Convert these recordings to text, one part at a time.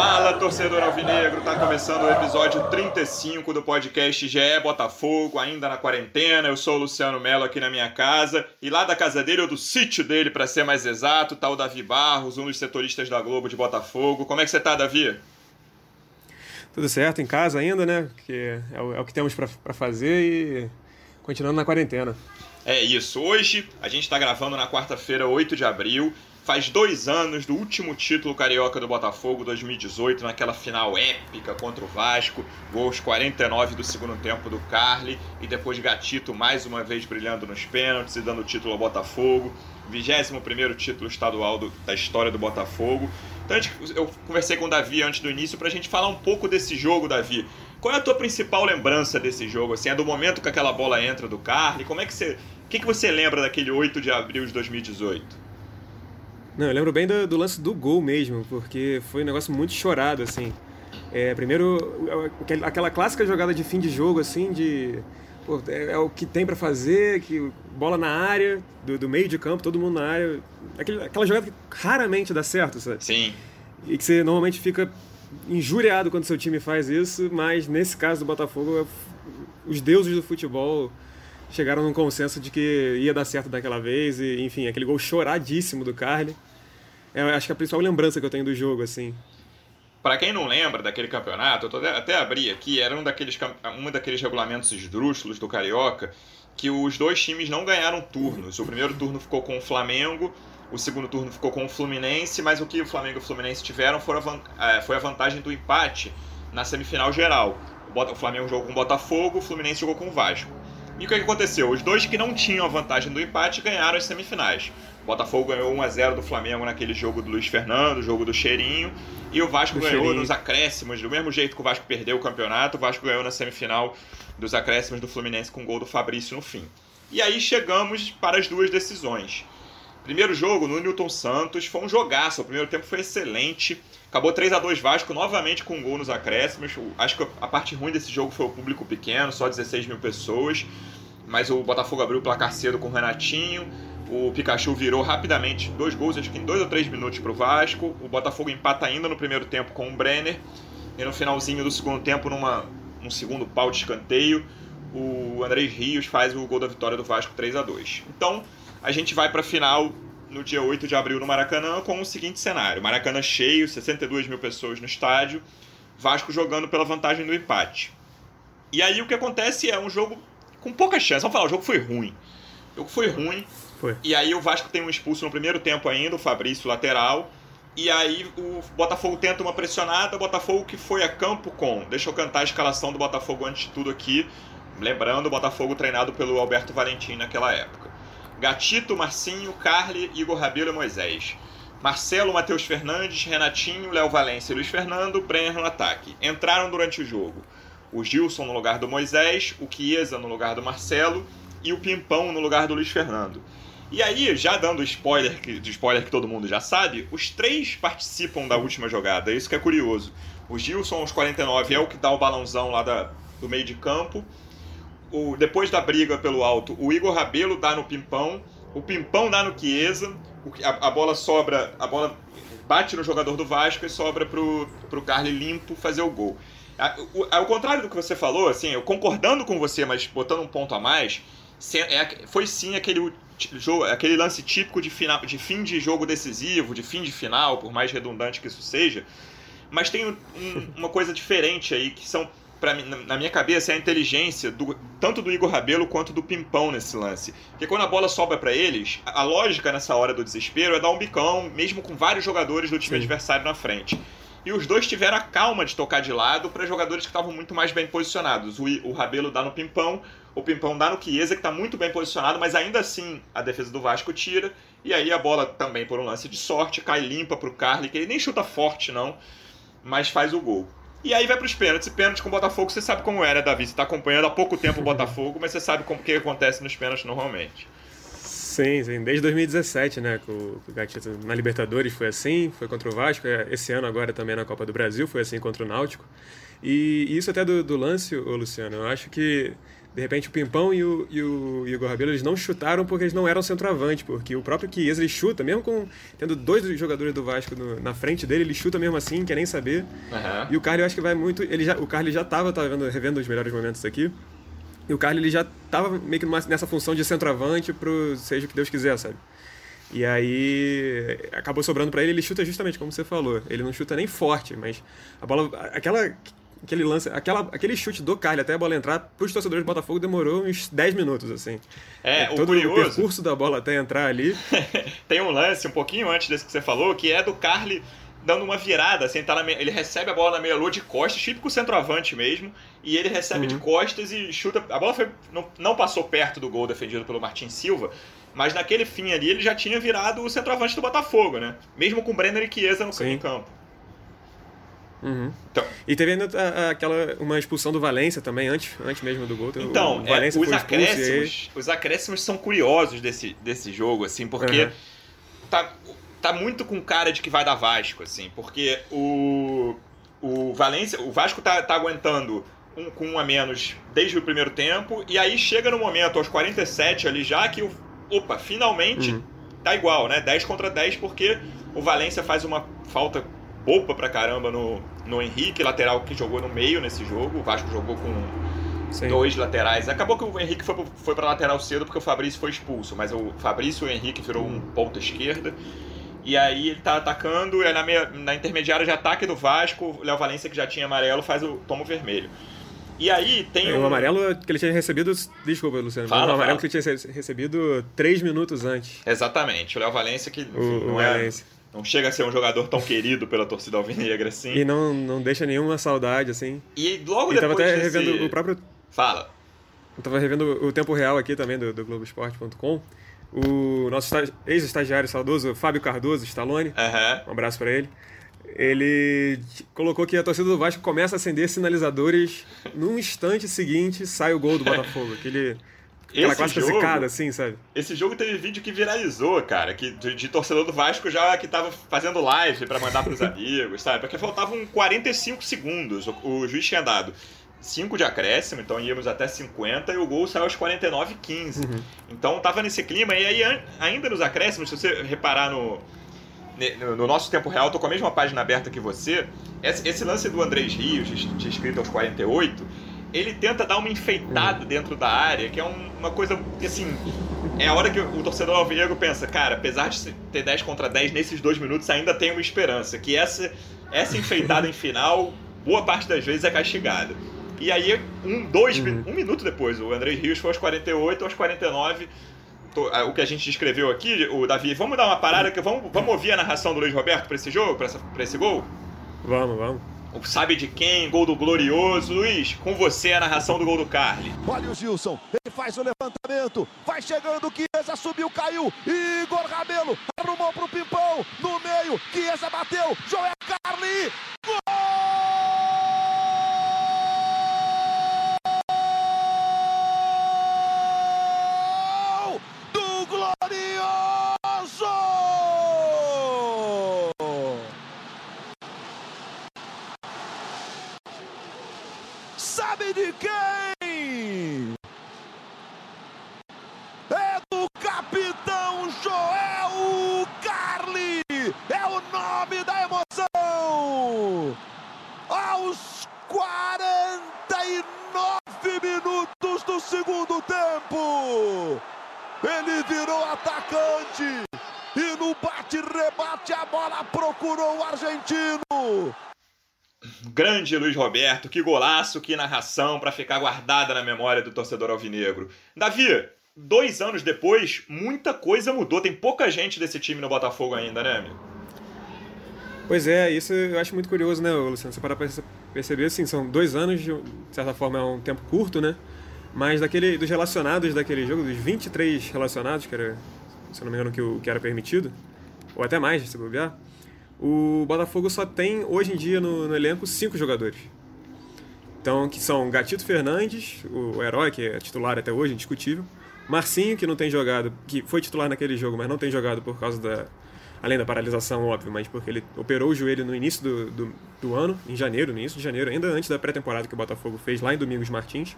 Fala, torcedor alvinegro, tá começando o episódio 35 do podcast GE Botafogo, ainda na quarentena. Eu sou o Luciano Mello aqui na minha casa e lá da casa dele, ou do sítio dele, para ser mais exato, tá o Davi Barros, um dos setoristas da Globo de Botafogo. Como é que você tá, Davi? Tudo certo, em casa ainda, né? Que é o, é o que temos para fazer e continuando na quarentena. É isso. Hoje a gente está gravando na quarta-feira, 8 de abril. Faz dois anos do último título carioca do Botafogo, 2018, naquela final épica contra o Vasco. Gols 49 do segundo tempo do Carly. E depois Gatito mais uma vez brilhando nos pênaltis e dando o título ao Botafogo. 21 título estadual do, da história do Botafogo. Então eu conversei com o Davi antes do início para a gente falar um pouco desse jogo, Davi. Qual é a tua principal lembrança desse jogo? Assim, é do momento que aquela bola entra do Carly? Como é que você. O que, que você lembra daquele 8 de abril de 2018? Não, eu lembro bem do, do, lance do gol mesmo, porque foi um negócio muito chorado, assim. É, primeiro, aquela clássica jogada de fim de jogo, assim, de... Pô, é, é, o que tem para fazer, que bola na área, do, do, meio de campo, todo mundo na área. Aquele, aquela jogada que raramente dá certo, sabe? Sim. E que você normalmente fica injuriado quando seu time faz isso, mas nesse caso do Botafogo, os deuses do futebol chegaram num consenso de que ia dar certo daquela vez, e enfim, aquele gol choradíssimo do Carly é, acho que é a principal lembrança que eu tenho do jogo, assim. Para quem não lembra daquele campeonato, eu tô até abri aqui, era um daqueles, um daqueles regulamentos esdrúxulos do Carioca que os dois times não ganharam turnos. O primeiro turno ficou com o Flamengo, o segundo turno ficou com o Fluminense, mas o que o Flamengo e o Fluminense tiveram é, foi a vantagem do empate na semifinal geral. O Flamengo jogou com o Botafogo, o Fluminense jogou com o Vasco. E o que aconteceu? Os dois que não tinham a vantagem do empate ganharam as semifinais. Botafogo ganhou 1 a 0 do Flamengo naquele jogo do Luiz Fernando, jogo do Cheirinho, e o Vasco do ganhou cheirinho. nos acréscimos, do mesmo jeito que o Vasco perdeu o campeonato, o Vasco ganhou na semifinal dos acréscimos do Fluminense com o gol do Fabrício no fim. E aí chegamos para as duas decisões. Primeiro jogo no Newton Santos, foi um jogaço, o primeiro tempo foi excelente. Acabou 3 a 2 Vasco, novamente com um gol nos acréscimos. Acho que a parte ruim desse jogo foi o público pequeno, só 16 mil pessoas. Mas o Botafogo abriu o placar cedo com o Renatinho. O Pikachu virou rapidamente dois gols, acho que em dois ou três minutos para o Vasco. O Botafogo empata ainda no primeiro tempo com o Brenner. E no finalzinho do segundo tempo, numa, num segundo pau de escanteio, o Andrés Rios faz o gol da vitória do Vasco 3 a 2 Então a gente vai para a final no dia 8 de abril no Maracanã com o seguinte cenário: Maracanã cheio, 62 mil pessoas no estádio, Vasco jogando pela vantagem do empate. E aí o que acontece é um jogo com pouca chance. Vamos falar, o jogo foi ruim. O jogo foi ruim. Foi. E aí o Vasco tem um expulso no primeiro tempo ainda, o Fabrício lateral. E aí o Botafogo tenta uma pressionada, o Botafogo que foi a campo com. Deixa eu cantar a escalação do Botafogo antes de tudo aqui. Lembrando, o Botafogo treinado pelo Alberto Valentim naquela época. Gatito, Marcinho, Carly, Igor Rabelo e Moisés. Marcelo, Matheus Fernandes, Renatinho, Léo Valência e Luiz Fernando, Brenner no ataque. Entraram durante o jogo o Gilson no lugar do Moisés, o Chiesa no lugar do Marcelo e o Pimpão no lugar do Luiz Fernando. E aí, já dando spoiler, que, de spoiler que todo mundo já sabe, os três participam da última jogada, isso que é curioso. O Gilson, aos 49, é o que dá o balãozão lá da, do meio de campo. O, depois da briga pelo alto, o Igor Rabelo dá no Pimpão, o Pimpão dá no Chiesa, a, a bola sobra, a bola bate no jogador do Vasco e sobra pro, pro Carly limpo fazer o gol. Ao contrário do que você falou, assim, eu concordando com você, mas botando um ponto a mais, é foi sim aquele jogo, aquele lance típico de, final, de fim de jogo decisivo, de fim de final, por mais redundante que isso seja. Mas tem um, uma coisa diferente aí, que são, pra na minha cabeça, é a inteligência do, tanto do Igor Rabelo quanto do Pimpão nesse lance. Porque quando a bola sobra para eles, a, a, lógica nessa hora do desespero é dar um bicão, mesmo com vários jogadores do time Sim. adversário na frente. E os dois tiveram a calma de tocar de lado para jogadores que estavam muito mais bem posicionados. O, o Rabelo dá no Pimpão, o Pimpão dá no Chiesa, que está muito bem posicionado, mas ainda assim a defesa do Vasco tira. E aí a bola também, por um lance de sorte, cai limpa para o Carly, que ele nem chuta forte não, mas faz o gol. E aí vai para os pênaltis. E pênalti com o Botafogo, você sabe como né, Davi? Você está acompanhando há pouco tempo o Botafogo, mas você sabe como que acontece nos pênaltis normalmente. Sim, sim. Desde 2017, né? Com, o Gatito na Libertadores foi assim, foi contra o Vasco. É, esse ano agora também na Copa do Brasil foi assim contra o Náutico. E isso até do, do lance, ô Luciano, eu acho que de repente o Pimpão e o, e o Igor Rabelo eles não chutaram porque eles não eram centroavante, porque o próprio Chiesa ele chuta, mesmo com tendo dois jogadores do Vasco no, na frente dele, ele chuta mesmo assim, quer nem saber. Uhum. E o Carlos eu acho que vai muito, ele já, o Carlos já estava tava vendo, revendo os melhores momentos aqui. E o Carlos ele já estava meio que numa, nessa função de centroavante pro seja o que Deus quiser, sabe? E aí acabou sobrando para ele, ele chuta justamente como você falou. Ele não chuta nem forte, mas a bola aquela aquele lance, aquela, aquele chute do Carly até a bola entrar, para os torcedores do Botafogo demorou uns 10 minutos, assim. É, é o todo curioso... o percurso da bola até entrar ali. Tem um lance um pouquinho antes desse que você falou, que é do Carly dando uma virada, assim, tá me... ele recebe a bola na meia-lua de costas, típico centroavante mesmo, e ele recebe uhum. de costas e chuta. A bola foi... não, não passou perto do gol defendido pelo Martin Silva, mas naquele fim ali ele já tinha virado o centroavante do Botafogo, né? Mesmo com Brenner e Chiesa no Sim. campo. Uhum. Então, e teve ainda aquela uma expulsão do Valência também, antes, antes mesmo do gol. Então, o é, os, acréscimos, os acréscimos são curiosos desse, desse jogo, assim, porque uhum. tá, tá muito com cara de que vai dar Vasco, assim, porque o, o Valência, o Vasco tá, tá aguentando um, com um a menos desde o primeiro tempo, e aí chega no momento, aos 47 ali já, que o, opa, finalmente uhum. tá igual, né? 10 contra 10, porque o Valência faz uma falta poupa pra caramba no, no Henrique, lateral que jogou no meio nesse jogo. O Vasco jogou com Sim. dois laterais. Acabou que o Henrique foi, foi pra lateral cedo porque o Fabrício foi expulso, mas o Fabrício e o Henrique virou um ponta esquerda. E aí ele tá atacando, é na, meia, na intermediária de ataque do Vasco, o Léo Valência, que já tinha amarelo, faz o tomo vermelho. E aí tem é, um... O amarelo que ele tinha recebido. Desculpa, Luciano. Fala, o amarelo fala. que ele tinha recebido três minutos antes. Exatamente. O Léo Valência, que enfim, o, não o é. Valência não chega a ser um jogador tão querido pela torcida alvinegra assim. E não, não deixa nenhuma saudade, assim. E logo e depois. tava até desse... revendo o próprio. Fala. Eu tava revendo o tempo real aqui também do, do Globoesporte.com. O nosso ex-estagiário saudoso, Fábio Cardoso, Stallone. Uhum. Um abraço para ele. Ele colocou que a torcida do Vasco começa a acender sinalizadores. Num instante seguinte, sai o gol do Botafogo. Aquele Aquela esse clássica jogo, zicada, assim, sabe? Esse jogo teve vídeo que viralizou, cara, que, de, de torcedor do Vasco já que tava fazendo live para mandar pros amigos, sabe? Porque faltavam 45 segundos. O, o, juiz tinha dado 5 de acréscimo, então íamos até 50 e o gol saiu aos 49 e 15. Uhum. Então tava nesse clima. E aí, ainda nos acréscimos, se você reparar no, no nosso tempo real, tô com a mesma página aberta que você. Esse, lance do Andrés Rios, de escrito aos 48, ele tenta dar uma enfeitada hum. dentro da área, que é um, uma coisa que, assim, é a hora que o torcedor alvinegro pensa, cara, apesar de ter 10 contra 10 nesses dois minutos, ainda tem uma esperança, que essa, essa enfeitada em final, boa parte das vezes é castigada. E aí, um, dois, uhum. um minuto depois, o André Rios foi aos 48, aos 49, o que a gente descreveu aqui, o Davi, vamos dar uma parada, que vamos, vamos ouvir a narração do Luiz Roberto para esse jogo, para esse gol? Vamos, vamos sabe de quem, gol do Glorioso. Luiz, com você a narração do gol do Carly. Olha o Gilson, ele faz o levantamento, vai chegando, Chiesa subiu, caiu, Igor Rabelo arrumou pro Pimpão, no meio, Chiesa bateu, Joel Carly, sabe de quem? É do capitão Joel Carli. É o nome da emoção. Aos 49 minutos do segundo tempo, ele virou atacante. E no bate-rebate a bola procurou o argentino. Grande Luiz Roberto, que golaço, que narração para ficar guardada na memória do torcedor alvinegro. Davi, dois anos depois, muita coisa mudou. Tem pouca gente desse time no Botafogo ainda, né, amigo? Pois é, isso eu acho muito curioso, né, Luciano? Você para perceber, assim, são dois anos, de certa forma é um tempo curto, né? Mas daquele, dos relacionados daquele jogo, dos 23 relacionados, que era, se não me engano, que, que era permitido, ou até mais, se bobear, o Botafogo só tem hoje em dia no, no elenco cinco jogadores. Então, que são Gatito Fernandes, o herói, que é titular até hoje, indiscutível. Marcinho, que não tem jogado, que foi titular naquele jogo, mas não tem jogado por causa da. Além da paralisação, óbvio, mas porque ele operou o joelho no início do, do, do ano, em janeiro, no início de janeiro, ainda antes da pré-temporada que o Botafogo fez lá em Domingos Martins.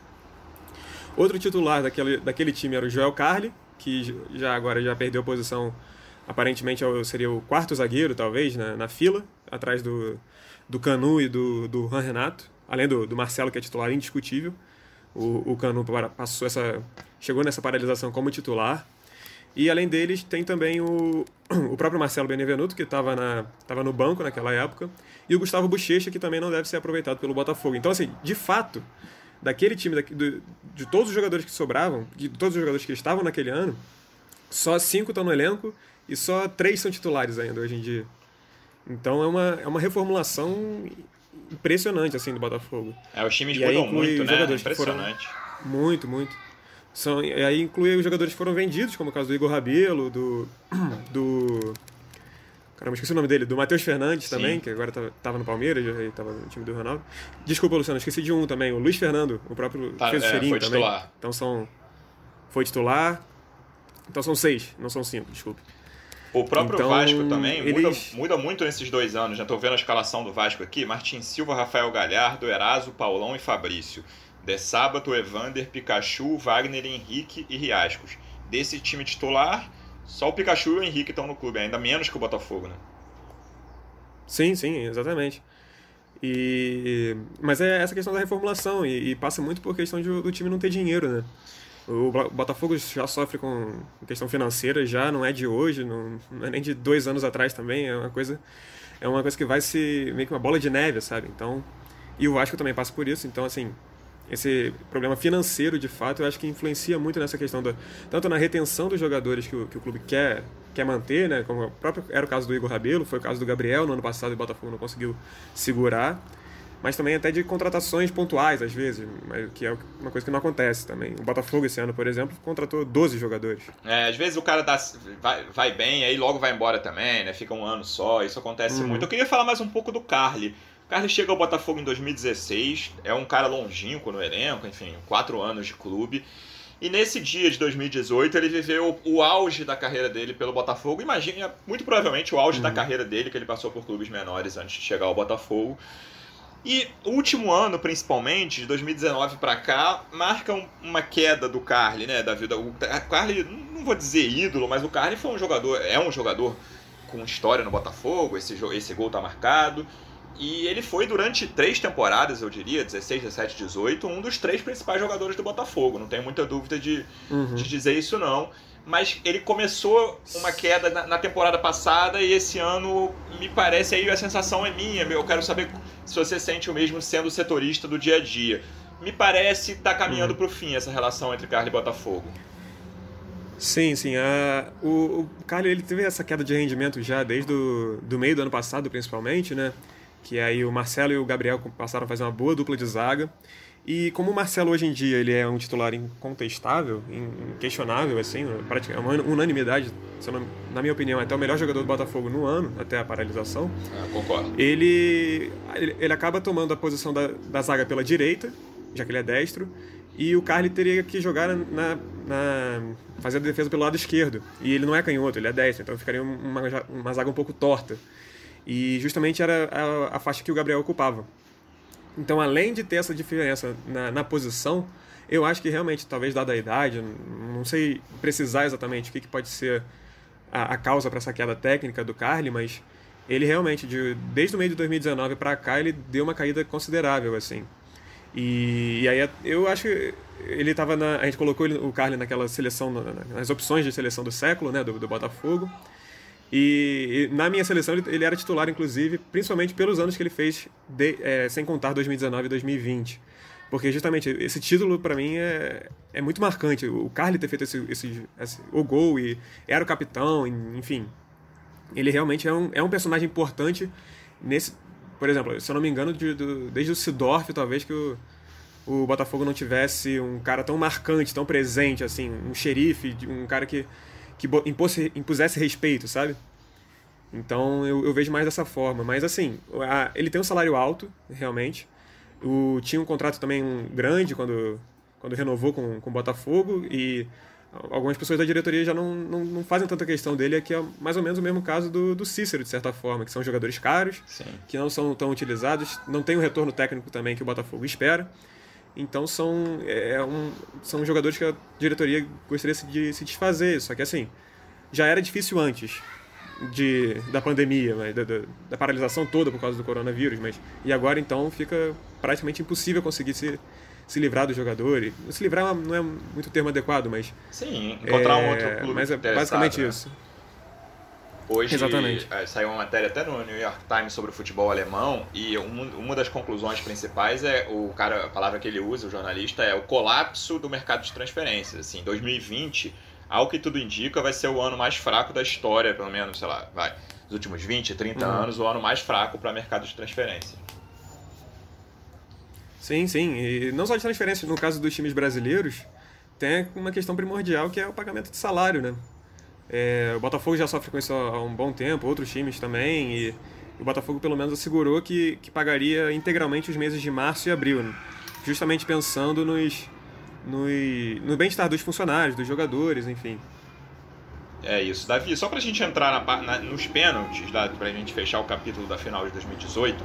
Outro titular daquele, daquele time era o Joel Carli, que já agora já perdeu posição, aparentemente seria o quarto zagueiro, talvez, na, na fila, atrás do, do Canu e do, do Renato, além do, do Marcelo, que é titular indiscutível. O, o Canu passou essa, chegou nessa paralisação como titular. E além deles, tem também o, o próprio Marcelo Benevenuto, que estava tava no banco naquela época, e o Gustavo Bochecha, que também não deve ser aproveitado pelo Botafogo. Então, assim, de fato, daquele time, de, de todos os jogadores que sobravam, de todos os jogadores que estavam naquele ano, só cinco estão no elenco e só três são titulares ainda hoje em dia. Então é uma, é uma reformulação impressionante assim do Botafogo. É, os times mudam muito, né? Impressionante. Muito, muito. São, e aí inclui os jogadores que foram vendidos, como o caso do Igor Rabelo, do. do Caramba, esqueci o nome dele, do Matheus Fernandes Sim. também, que agora tava, tava no Palmeiras, já estava no time do Ronaldo. Desculpa, Luciano, esqueci de um também, o Luiz Fernando, o próprio tá, fez o é, cheirinho foi também. Titular. Então são. Foi titular. Então são seis, não são cinco, desculpe. O próprio então, Vasco também eles... muda, muda, muito nesses dois anos. Já estou vendo a escalação do Vasco aqui: Martin Silva, Rafael Galhardo, Eraso, Paulão e Fabrício. De Sábato, Evander, Pikachu, Wagner, Henrique e Riascos. Desse time titular, só o Pikachu e o Henrique estão no clube, ainda menos que o Botafogo, né? Sim, sim, exatamente. E... Mas é essa questão da reformulação, e, e passa muito por questão de, do time não ter dinheiro, né? O Botafogo já sofre com questão financeira, já não é de hoje, não, não, é nem de dois anos atrás também, é uma coisa é uma coisa que vai se meio que uma bola de neve, sabe? Então, e o Vasco também passa por isso, então assim, esse problema financeiro, de fato, eu acho que influencia muito nessa questão da tanto na retenção dos jogadores que o, que o clube quer quer manter, né? Como próprio era o caso do Igor Rabelo, foi o caso do Gabriel no ano passado, e o Botafogo não conseguiu segurar mas também até de contratações pontuais, às vezes, que é uma coisa que não acontece também. O Botafogo, esse ano, por exemplo, contratou 12 jogadores. É, às vezes o cara dá, vai, vai bem, aí logo vai embora também, né? Fica um ano só, isso acontece uhum. muito. Eu queria falar mais um pouco do Carly. O Carly chega ao Botafogo em 2016, é um cara longínquo no elenco, enfim, quatro anos de clube. E nesse dia de 2018 ele viveu o auge da carreira dele pelo Botafogo. Imagina, muito provavelmente o auge uhum. da carreira dele, que ele passou por clubes menores antes de chegar ao Botafogo. E o último ano, principalmente, de 2019 para cá, marca uma queda do Carly, né, da vida. O Carly, não vou dizer ídolo, mas o Carly foi um jogador, é um jogador com história no Botafogo, esse, esse gol tá marcado. E ele foi durante três temporadas, eu diria, 16, 17, 18, um dos três principais jogadores do Botafogo. Não tenho muita dúvida de, uhum. de dizer isso não mas ele começou uma queda na, temporada passada e esse ano me parece aí a sensação é minha, eu quero saber se você sente o mesmo sendo setorista do dia a dia. Me parece estar tá caminhando uhum. para o fim essa relação entre Carly e Botafogo. Sim, sim. O, o Carly ele teve essa queda de rendimento já desde o do meio do ano passado, principalmente, né? Que aí o Marcelo e o Gabriel passaram a fazer uma boa dupla de zaga. E como o Marcelo hoje em dia ele é um titular incontestável, inquestionável, assim, é uma unanimidade, na minha opinião, até o melhor jogador do Botafogo no ano, até a paralisação. Ah, concordo. Ele, ele acaba tomando a posição da, da zaga pela direita, já que ele é destro, e o Carly teria que jogar na, na, fazer a defesa pelo lado esquerdo. E ele não é canhoto, ele é destro, então ficaria uma, uma zaga um pouco torta. E justamente era a, a faixa que o Gabriel ocupava. Então, além de ter essa diferença na, na posição, eu acho que realmente, talvez dada a idade, não sei precisar exatamente o que, que pode ser a, a causa para essa queda técnica do Carly, mas ele realmente, de, desde o meio de 2019 para cá, ele deu uma caída considerável, assim. E, e aí eu acho que ele estava na. A gente colocou ele, o Carly naquela seleção, nas opções de seleção do século, né, do, do Botafogo. E, e, na minha seleção ele, ele, era titular, inclusive, principalmente pelos anos que ele fez, de, é, sem contar 2019 e 2020. Porque justamente esse título, para mim, é, é muito marcante. O Carly ter feito esse, esse, esse, o gol e era o capitão, enfim. Ele realmente é um, é um personagem importante nesse. Por exemplo, se eu não me engano, de, de, desde o Sidorf, talvez que o, o Botafogo não tivesse um cara tão marcante, tão presente, assim, um xerife, um cara que que impusesse respeito, sabe? Então eu, eu vejo mais dessa forma. Mas assim, a, ele tem um salário alto, realmente. O, tinha um contrato também grande quando, quando renovou com, com o Botafogo e algumas pessoas da diretoria já não, não, não, fazem tanta questão dele, é que é mais ou menos o mesmo caso do, do Cícero, de certa forma, que são jogadores caros, Sim. que não são tão utilizados, não tem o retorno técnico também que o Botafogo espera. Então são, é, é um, são jogadores que a diretoria gostaria de se desfazer. Só que assim, já era difícil antes de, da pandemia, mas, da, da, da, paralisação toda por causa do coronavírus, mas e agora então fica praticamente impossível conseguir se, se livrar do jogador. E, se livrar não é muito termo adequado, mas sim encontrar é, um outro clube. Mas é basicamente né? isso. Hoje Exatamente. É, saiu uma matéria até no New York Times sobre o futebol alemão e uma das conclusões principais é o cara, a palavra que ele usa, o jornalista, é o colapso do mercado de transferências. Assim, 2020 ao que tudo indica, vai ser o ano mais fraco da história, pelo menos, sei lá, vai, nos últimos 20, 30 uhum. anos, o ano mais fraco para mercado de transferência. Sim, sim. E não só de transferência, no caso dos times brasileiros, tem uma questão primordial que é o pagamento de salário, né? É, o Botafogo já sofre com isso há um bom tempo, outros times também, e o Botafogo pelo menos assegurou que, que pagaria integralmente os meses de março e abril, né? justamente pensando nos, no, no bem-estar dos funcionários, dos jogadores, enfim. É isso. Davi, só pra gente entrar na, na, nos pênaltis, tá? pra gente fechar o capítulo da final de 2018,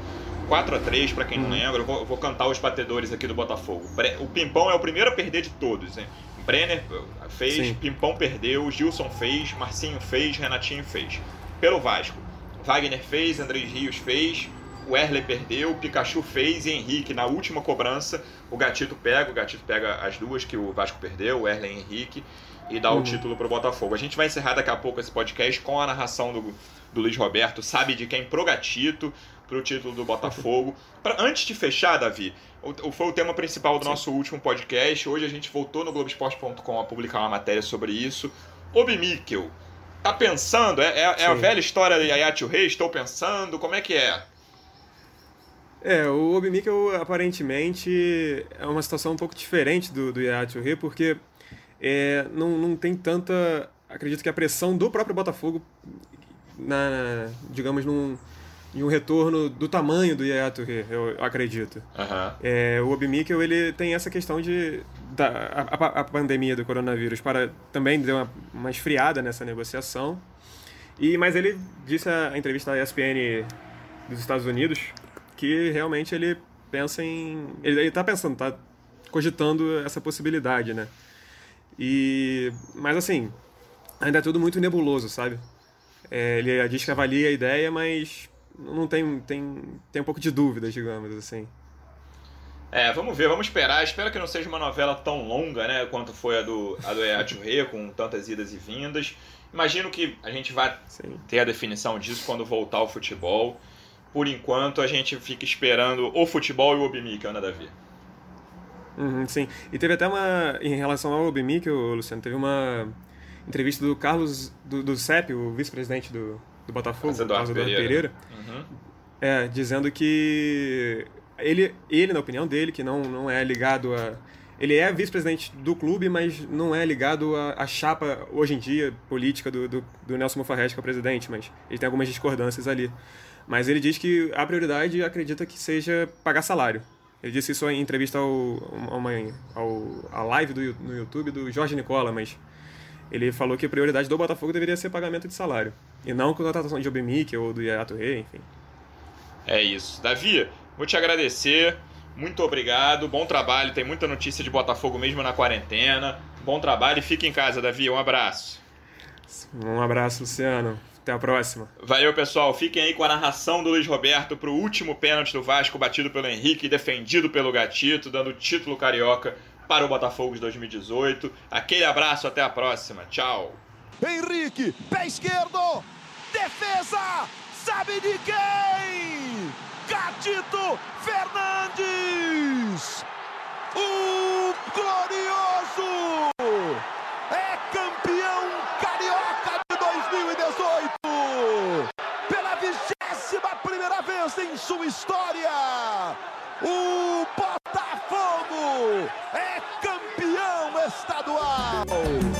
4 a 3 para quem não uhum. lembra, eu vou, eu vou, cantar os batedores aqui do Botafogo. O Pimpão é o primeiro a perder de todos, hein? Brenner fez, Sim. Pimpão perdeu, Gilson fez, Marcinho fez, Renatinho fez. Pelo Vasco, Wagner fez, Andrés Rios fez, o Erle perdeu, o Pikachu fez e Henrique na última cobrança. O Gatito pega, o Gatito pega as duas que o Vasco perdeu, o Erle e Henrique, e dá uhum. o título para o Botafogo. A gente vai encerrar daqui a pouco esse podcast com a narração do, do Luiz Roberto, sabe de quem? Pro Gatito, pro título do Botafogo. Pra, antes de fechar, Davi, o, foi o tema principal do Sim. nosso último podcast. Hoje a gente voltou no Globoesporte.com a publicar uma matéria sobre isso. Obi Mikkel, tá pensando? É, é, é a velha história de Ayatio Rei? Estou pensando? Como é que é? É, o Obi Mikkel aparentemente é uma situação um pouco diferente do, do Yaya Re, porque é, não, não tem tanta. Acredito que a pressão do próprio Botafogo, na, digamos, num, em um retorno do tamanho do Yaya Touré, eu acredito. Uhum. É, o Obi Mikkel, ele tem essa questão de da, a, a, pandemia do coronavírus para também deu uma, uma esfriada nessa negociação. E mas ele disse a entrevista à ESPN dos Estados Unidos que realmente ele pensa em. Ele, está pensando, está cogitando essa possibilidade, né? E. Mas assim, ainda é tudo muito nebuloso, sabe? É, ele diz que avalia a ideia, mas não tem, tem, tem um pouco de dúvidas, digamos assim. É, vamos ver, vamos esperar. Espero que não seja uma novela tão longa, né, quanto foi a do, a do com tantas idas e vindas. Imagino que a gente vai Sim. ter a definição disso quando voltar ao futebol por enquanto, a gente fica esperando o futebol e o Obimic, Ana Davi. Uhum, sim. E teve até uma. Em relação ao Obimic, Luciano, teve uma entrevista do Carlos do, do CEP, o vice-presidente do, do Botafogo, Eduardo, Carlos Eduardo Pereira, Pereira uhum. é, dizendo que ele, ele, na opinião dele, que não, não é ligado a. Ele é vice-presidente do clube, mas não é ligado à chapa, hoje em dia, política do, do, do Nelson Mufarrete, que é o presidente, mas ele tem algumas discordâncias ali. Mas ele diz que a prioridade acredita que seja pagar salário. Ele disse isso em entrevista ao, uma, ao, a live do, no YouTube do Jorge Nicola, mas ele falou que a prioridade do Botafogo deveria ser pagamento de salário. E não contratação de Obemic ou do Yato Rei, enfim. É isso. Davi, vou te agradecer. Muito obrigado. Bom trabalho. Tem muita notícia de Botafogo mesmo na quarentena. Bom trabalho e fique em casa, Davi. Um abraço. Um abraço, Luciano. Até a próxima. Valeu, pessoal. Fiquem aí com a narração do Luiz Roberto para o último pênalti do Vasco, batido pelo Henrique e defendido pelo Gatito, dando título carioca para o Botafogo de 2018. Aquele abraço, até a próxima. Tchau. Henrique, pé esquerdo, defesa, sabe de quem? Gatito Fernandes, o glorioso é campeão carioca 2018! Pela vigésima primeira vez em sua história, o Botafogo é campeão estadual!